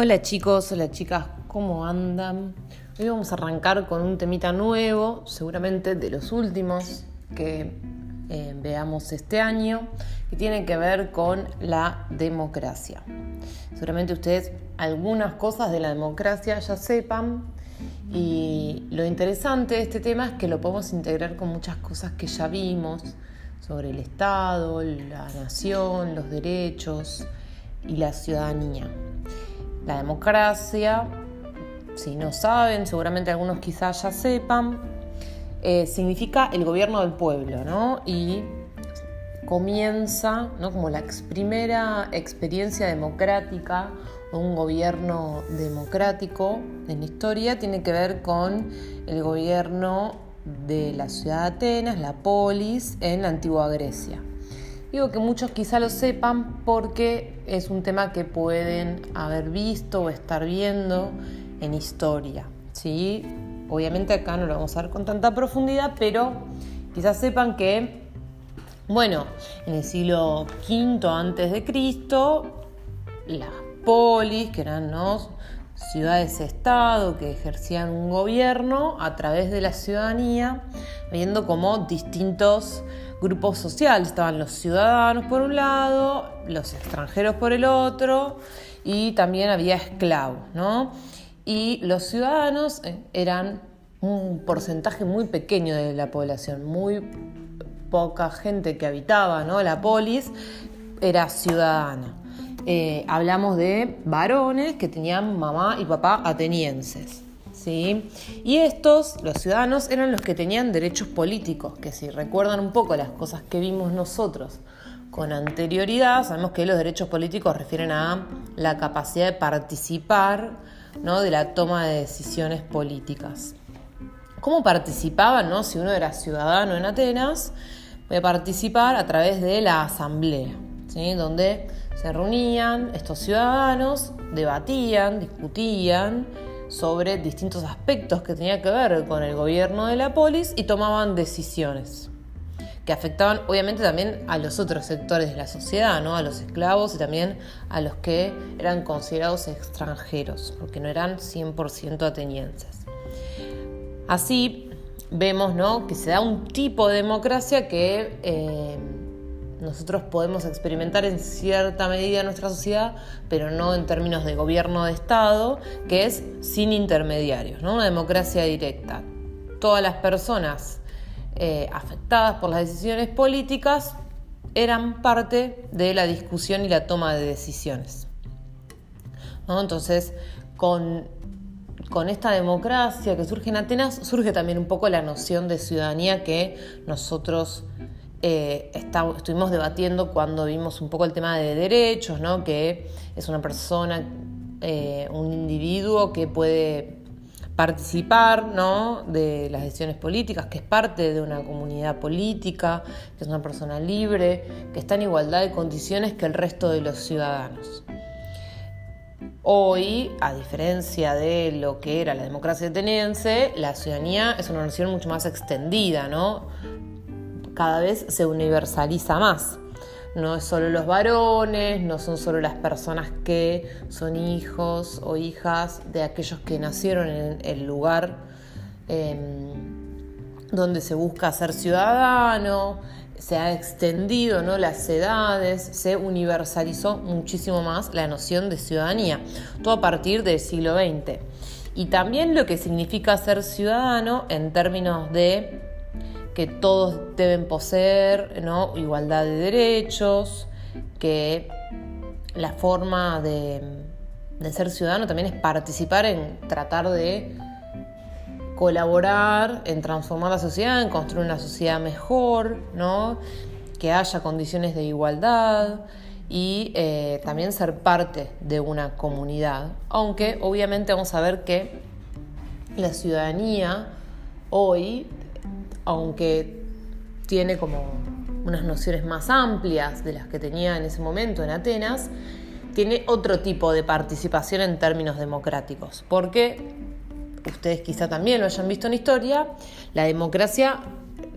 Hola chicos, hola chicas, ¿cómo andan? Hoy vamos a arrancar con un temita nuevo, seguramente de los últimos que eh, veamos este año, que tiene que ver con la democracia. Seguramente ustedes algunas cosas de la democracia ya sepan y lo interesante de este tema es que lo podemos integrar con muchas cosas que ya vimos sobre el Estado, la nación, los derechos y la ciudadanía. La democracia, si no saben, seguramente algunos quizás ya sepan, eh, significa el gobierno del pueblo, ¿no? Y comienza, ¿no? Como la primera experiencia democrática un gobierno democrático en la historia tiene que ver con el gobierno de la ciudad de Atenas, la polis, en la antigua Grecia. Digo que muchos quizá lo sepan porque es un tema que pueden haber visto o estar viendo en historia. ¿sí? Obviamente acá no lo vamos a ver con tanta profundidad, pero quizás sepan que, bueno, en el siglo V antes de Cristo, las polis, que eran ciudades-estado que ejercían un gobierno a través de la ciudadanía, viendo como distintos grupos sociales. Estaban los ciudadanos por un lado, los extranjeros por el otro y también había esclavos, ¿no? Y los ciudadanos eh, eran un porcentaje muy pequeño de la población, muy poca gente que habitaba, ¿no? La polis era ciudadana. Eh, hablamos de varones que tenían mamá y papá atenienses. Y estos, los ciudadanos, eran los que tenían derechos políticos, que si recuerdan un poco las cosas que vimos nosotros con anterioridad, sabemos que los derechos políticos refieren a la capacidad de participar ¿no? de la toma de decisiones políticas. ¿Cómo participaban no? si uno era ciudadano en Atenas? A participar a través de la asamblea, ¿sí? donde se reunían estos ciudadanos, debatían, discutían sobre distintos aspectos que tenían que ver con el gobierno de la polis y tomaban decisiones que afectaban obviamente también a los otros sectores de la sociedad, ¿no? a los esclavos y también a los que eran considerados extranjeros, porque no eran 100% atenienses. Así vemos ¿no? que se da un tipo de democracia que eh, nosotros podemos experimentar en cierta medida nuestra sociedad, pero no en términos de gobierno de Estado, que es sin intermediarios, ¿no? una democracia directa. Todas las personas eh, afectadas por las decisiones políticas eran parte de la discusión y la toma de decisiones. Entonces, con, con esta democracia que surge en Atenas, surge también un poco la noción de ciudadanía que nosotros eh, estuvimos debatiendo cuando vimos un poco el tema de derechos, ¿no? que es una persona, eh, un individuo que puede participar ¿no? de las decisiones políticas, que es parte de una comunidad política, que es una persona libre, que está en igualdad de condiciones que el resto de los ciudadanos. Hoy, a diferencia de lo que era la democracia ateniense, la ciudadanía es una noción mucho más extendida, ¿no? Cada vez se universaliza más. No es solo los varones, no son solo las personas que son hijos o hijas de aquellos que nacieron en el lugar em, donde se busca ser ciudadano, se ha extendido ¿no? las edades, se universalizó muchísimo más la noción de ciudadanía, todo a partir del siglo XX. Y también lo que significa ser ciudadano en términos de que todos deben poseer ¿no? igualdad de derechos, que la forma de, ser ciudadano también es participar en tratar de colaborar en transformar la sociedad, en construir una sociedad mejor, ¿no? que haya condiciones de igualdad y eh, también ser parte de una comunidad. Aunque obviamente vamos a ver que la ciudadanía hoy aunque tiene como unas nociones más amplias de las que tenía en ese momento en Atenas, tiene otro tipo de participación en términos democráticos, porque ustedes quizá también lo hayan visto en historia, la democracia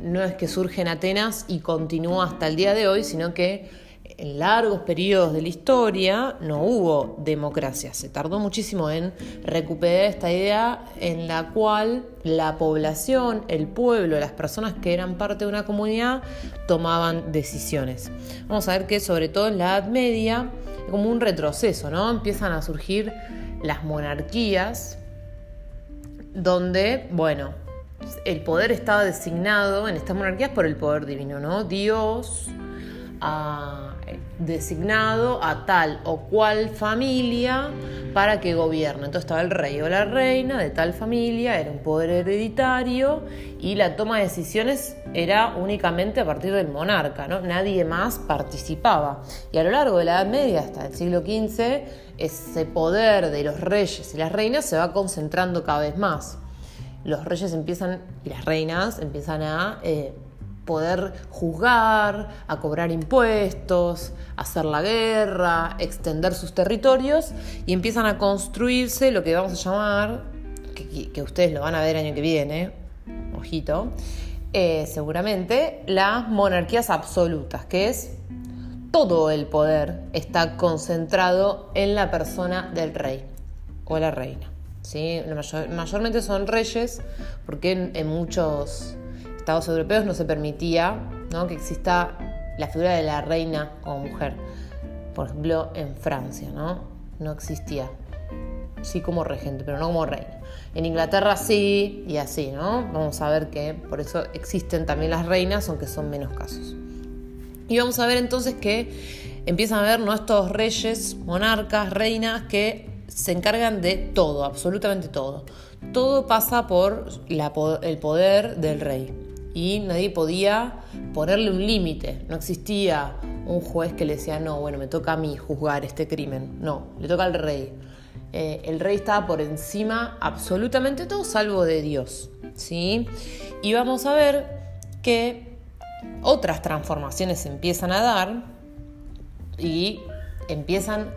no es que surge en Atenas y continúa hasta el día de hoy, sino que en largos periodos de la historia no hubo democracia. Se tardó muchísimo en recuperar esta idea en la cual la población, el pueblo, las personas que eran parte de una comunidad tomaban decisiones. Vamos a ver que sobre todo en la Edad Media, como un retroceso, ¿no? Empiezan a surgir las monarquías, donde, bueno, el poder estaba designado en estas monarquías por el poder divino, ¿no? Dios designado a tal o cual familia para que gobierne. Entonces estaba el rey o la reina de tal familia, era un poder hereditario y la toma de decisiones era únicamente a partir del monarca, ¿no? Nadie más participaba. Y a lo largo de la Edad Media hasta el siglo XV, ese poder de los reyes y las reinas se va concentrando cada vez más los reyes empiezan y las reinas empiezan a eh, poder juzgar, a cobrar impuestos, hacer la guerra, extender sus territorios y empiezan a construirse lo que vamos a llamar, que, ustedes lo van a ver año que viene, ojito, eh, seguramente, las monarquías absolutas, que es todo el poder está concentrado en la persona del rey o la reina. ¿sí? mayormente son reyes, porque en, muchos estados europeos no se permitía que exista la figura de la reina como mujer. Por ejemplo, en Francia no, no existía. Sí como regente, pero no como reina. En Inglaterra sí, y así, ¿no? Vamos a ver que por eso existen también las reinas, aunque son menos casos. Y vamos a ver entonces que empiezan a haber estos reyes, monarcas, reinas que se encargan de todo, absolutamente todo. Todo pasa por el poder del rey y nadie podía ponerle un límite. No existía un juez que le decía, no, bueno, me toca a mí juzgar este crimen. No, le toca al rey. Eh, el rey estaba por encima absolutamente todo salvo de Dios. ¿sí? Y vamos a ver que otras transformaciones empiezan a dar y empiezan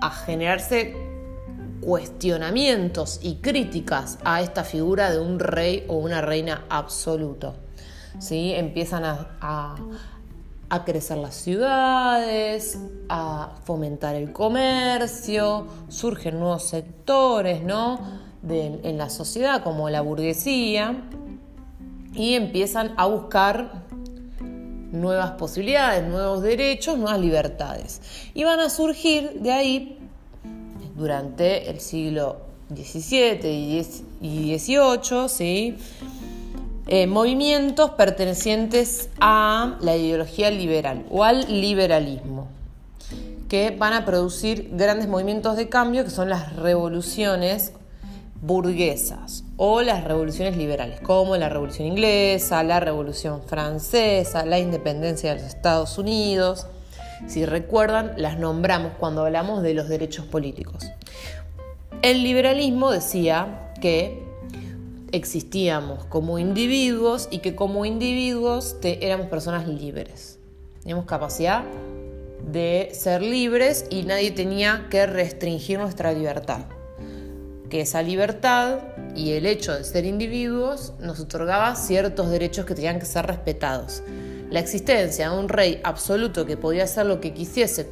a generarse cuestionamientos y críticas a esta figura de un rey o una reina absoluto. ¿sí? Empiezan a, crecer las ciudades, a fomentar el comercio, surgen nuevos sectores ¿no? en la sociedad como la burguesía y empiezan a buscar nuevas posibilidades, nuevos derechos, nuevas libertades. Y van a surgir de ahí durante el siglo XVII y XVIII, ¿sí? Eh, movimientos pertenecientes a la ideología liberal o al liberalismo, que van a producir grandes movimientos de cambio que son las revoluciones burguesas o las revoluciones liberales, como la Revolución Inglesa, la Revolución Francesa, la independencia de los Estados Unidos, si recuerdan, las nombramos cuando hablamos de los derechos políticos. El liberalismo decía que existíamos como individuos y que como individuos éramos personas libres. Teníamos capacidad de ser libres y nadie tenía que restringir nuestra libertad. Que esa libertad y el hecho de ser individuos nos otorgaba ciertos derechos que tenían que ser respetados la existencia de un rey absoluto que podía hacer lo que quisiese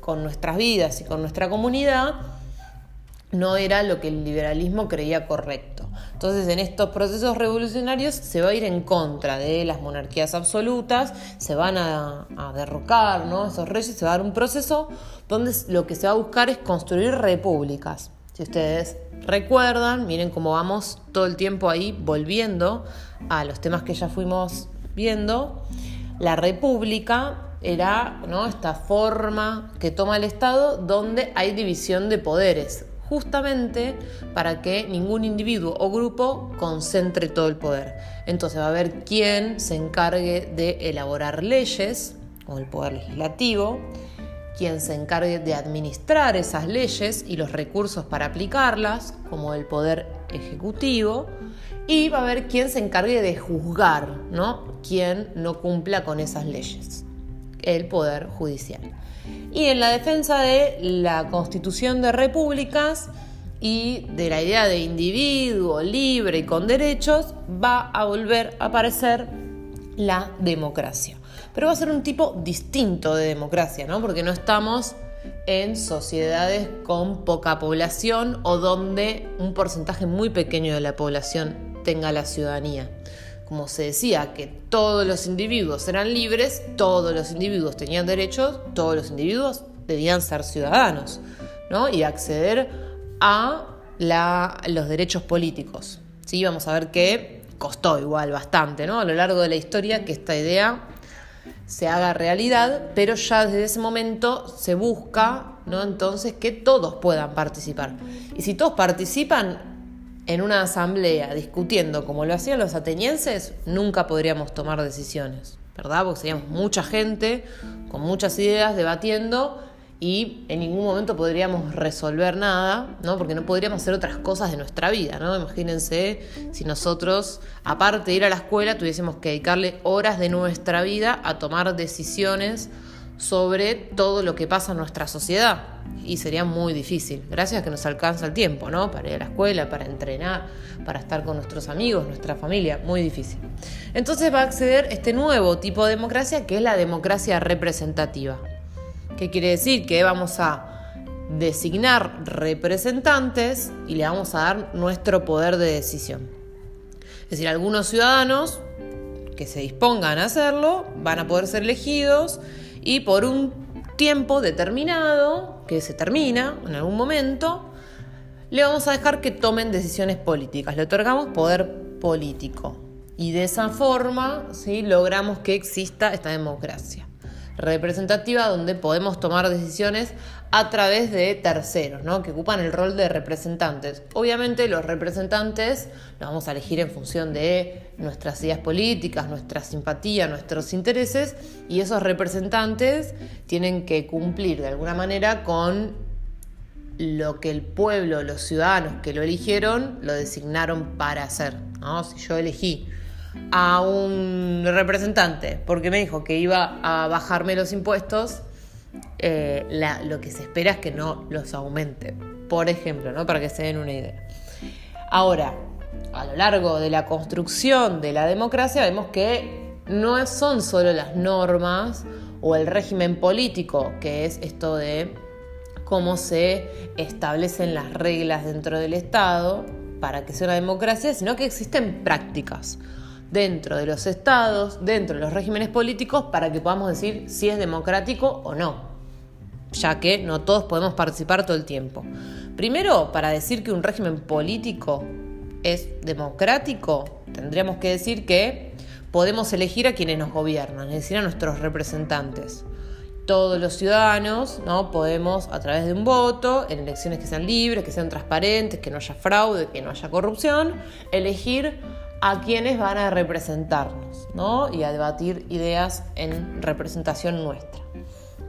con nuestras vidas y con nuestra comunidad, no era lo que el liberalismo creía correcto. Entonces, en estos procesos revolucionarios se va a ir en contra de las monarquías absolutas, se van a, derrocar ¿no? esos reyes, se va a dar un proceso donde lo que se va a buscar es construir repúblicas. Si ustedes recuerdan, miren cómo vamos todo el tiempo ahí volviendo a los temas que ya fuimos viendo. La república era ¿no? esta forma que toma el Estado donde hay división de poderes, justamente para que ningún individuo o grupo concentre todo el poder. Entonces va a haber quien se encargue de elaborar leyes, como el poder legislativo, quien se encargue de administrar esas leyes y los recursos para aplicarlas, como el poder ejecutivo, y va a haber quien se encargue de juzgar, ¿no? Quien no cumpla con esas leyes, el Poder Judicial. Y en la defensa de la constitución de repúblicas y de la idea de individuo libre y con derechos, va a volver a aparecer la democracia. Pero va a ser un tipo distinto de democracia, ¿no? Porque no estamos en sociedades con poca población o donde un porcentaje muy pequeño de la población tenga la ciudadanía. Como se decía que todos los individuos eran libres, todos los individuos tenían derechos, todos los individuos debían ser ciudadanos ¿no? y acceder a los derechos políticos. ¿sí? Vamos a ver que costó igual bastante ¿no? a lo largo de la historia que esta idea se haga realidad, pero ya desde ese momento se busca, ¿no? Entonces que todos puedan participar. Y si todos participan en una asamblea discutiendo como lo hacían los atenienses, nunca podríamos tomar decisiones, ¿verdad? Porque seríamos mucha gente con muchas ideas debatiendo y en ningún momento podríamos resolver nada, ¿no? Porque no podríamos hacer otras cosas de nuestra vida, ¿no? Imagínense si nosotros, aparte de ir a la escuela, tuviésemos que dedicarle horas de nuestra vida a tomar decisiones sobre todo lo que pasa en nuestra sociedad. Y sería muy difícil. Gracias a que nos alcanza el tiempo, ¿no? Para ir a la escuela, para entrenar, para estar con nuestros amigos, nuestra familia. Muy difícil. Entonces va a acceder este nuevo tipo de democracia que es la democracia representativa. ¿Qué quiere decir? Que vamos a designar representantes y le vamos a dar nuestro poder de decisión. Es decir, algunos ciudadanos que se dispongan a hacerlo van a poder ser elegidos y por un tiempo determinado, que se termina en algún momento, le vamos a dejar que tomen decisiones políticas, le otorgamos poder político y de esa forma ¿sí? logramos que exista esta democracia representativa donde podemos tomar decisiones a través de terceros, ¿no? que ocupan el rol de representantes. Obviamente los representantes los vamos a elegir en función de nuestras ideas políticas, nuestra simpatía, nuestros intereses, y esos representantes tienen que cumplir de alguna manera con lo que el pueblo, los ciudadanos que lo eligieron, lo designaron para hacer. ¿no? Si yo elegí a un representante porque me dijo que iba a bajarme los impuestos, eh, lo que se espera es que no los aumente, por ejemplo, ¿no? para que se den una idea. Ahora, a lo largo de la construcción de la democracia vemos que no son solo las normas o el régimen político, que es esto de cómo se establecen las reglas dentro del Estado para que sea una democracia, sino que existen prácticas dentro de los estados, dentro de los regímenes políticos, para que podamos decir si es democrático o no, ya que no todos podemos participar todo el tiempo. Primero, para decir que un régimen político es democrático, tendríamos que decir que podemos elegir a quienes nos gobiernan, es decir, a nuestros representantes. Todos los ciudadanos ¿no? podemos, a través de un voto, en elecciones que sean libres, que sean transparentes, que no haya fraude, que no haya corrupción, elegir a quienes van a representarnos ¿no? y a debatir ideas en representación nuestra.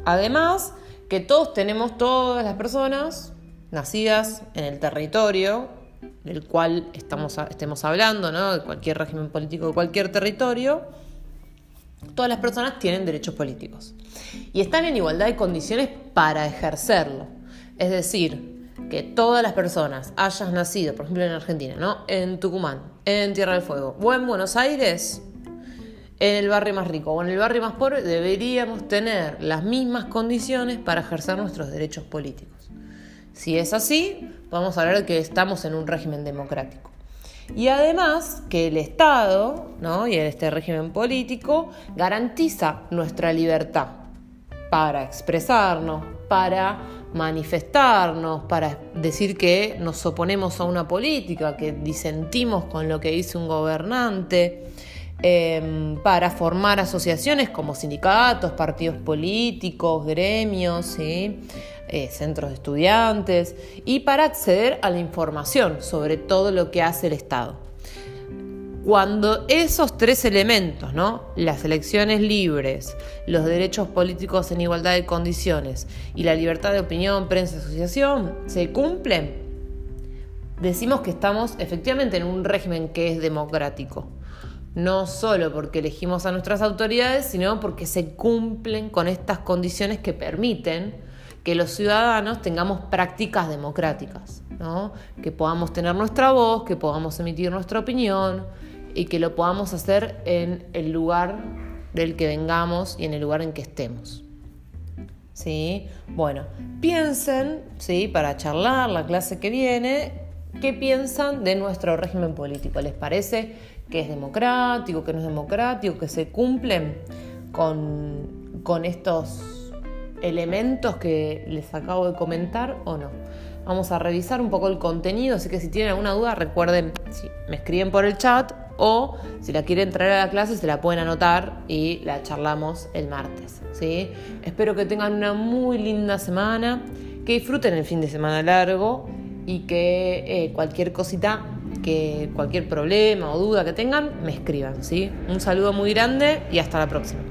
Además, que todos tenemos, todas las personas nacidas en el territorio del cual estamos, estemos hablando, ¿no? de cualquier régimen político de cualquier territorio, todas las personas tienen derechos políticos y están en igualdad de condiciones para ejercerlo. Es decir, que todas las personas hayas nacido, por ejemplo en Argentina, ¿no? En Tucumán, en Tierra del Fuego o en Buenos Aires, en el barrio más rico o en el barrio más pobre, deberíamos tener las mismas condiciones para ejercer nuestros derechos políticos. Si es así, vamos a hablar de que estamos en un régimen democrático. Y además que el Estado ¿no? y este régimen político garantiza nuestra libertad para expresarnos, para manifestarnos, para decir que nos oponemos a una política, que disentimos con lo que dice un gobernante, em, para formar asociaciones como sindicatos, partidos políticos, gremios, eh, centros de estudiantes, y para acceder a la información sobre todo lo que hace el Estado. Cuando esos tres elementos, ¿no? las elecciones libres, los derechos políticos en igualdad de condiciones y la libertad de opinión, prensa y asociación, se cumplen, decimos que estamos efectivamente en un régimen que es democrático. No solo porque elegimos a nuestras autoridades, sino porque se cumplen con estas condiciones que permiten que los ciudadanos tengamos prácticas democráticas, ¿no? que podamos tener nuestra voz, que podamos emitir nuestra opinión, y que lo podamos hacer en el lugar del que vengamos y en el lugar en que estemos. ¿Sí? Bueno, piensen, ¿sí? para charlar la clase que viene, qué piensan de nuestro régimen político. ¿Les parece que es democrático, que no es democrático, que se cumplen con, con estos elementos que les acabo de comentar o no? Vamos a revisar un poco el contenido, así que si tienen alguna duda recuerden, si me escriben por el chat o si la quieren traer a la clase se la pueden anotar y la charlamos el martes. ¿sí? Espero que tengan una muy linda semana, que disfruten el fin de semana largo y que eh, cualquier cosita, que cualquier problema o duda que tengan, me escriban. ¿sí? Un saludo muy grande y hasta la próxima.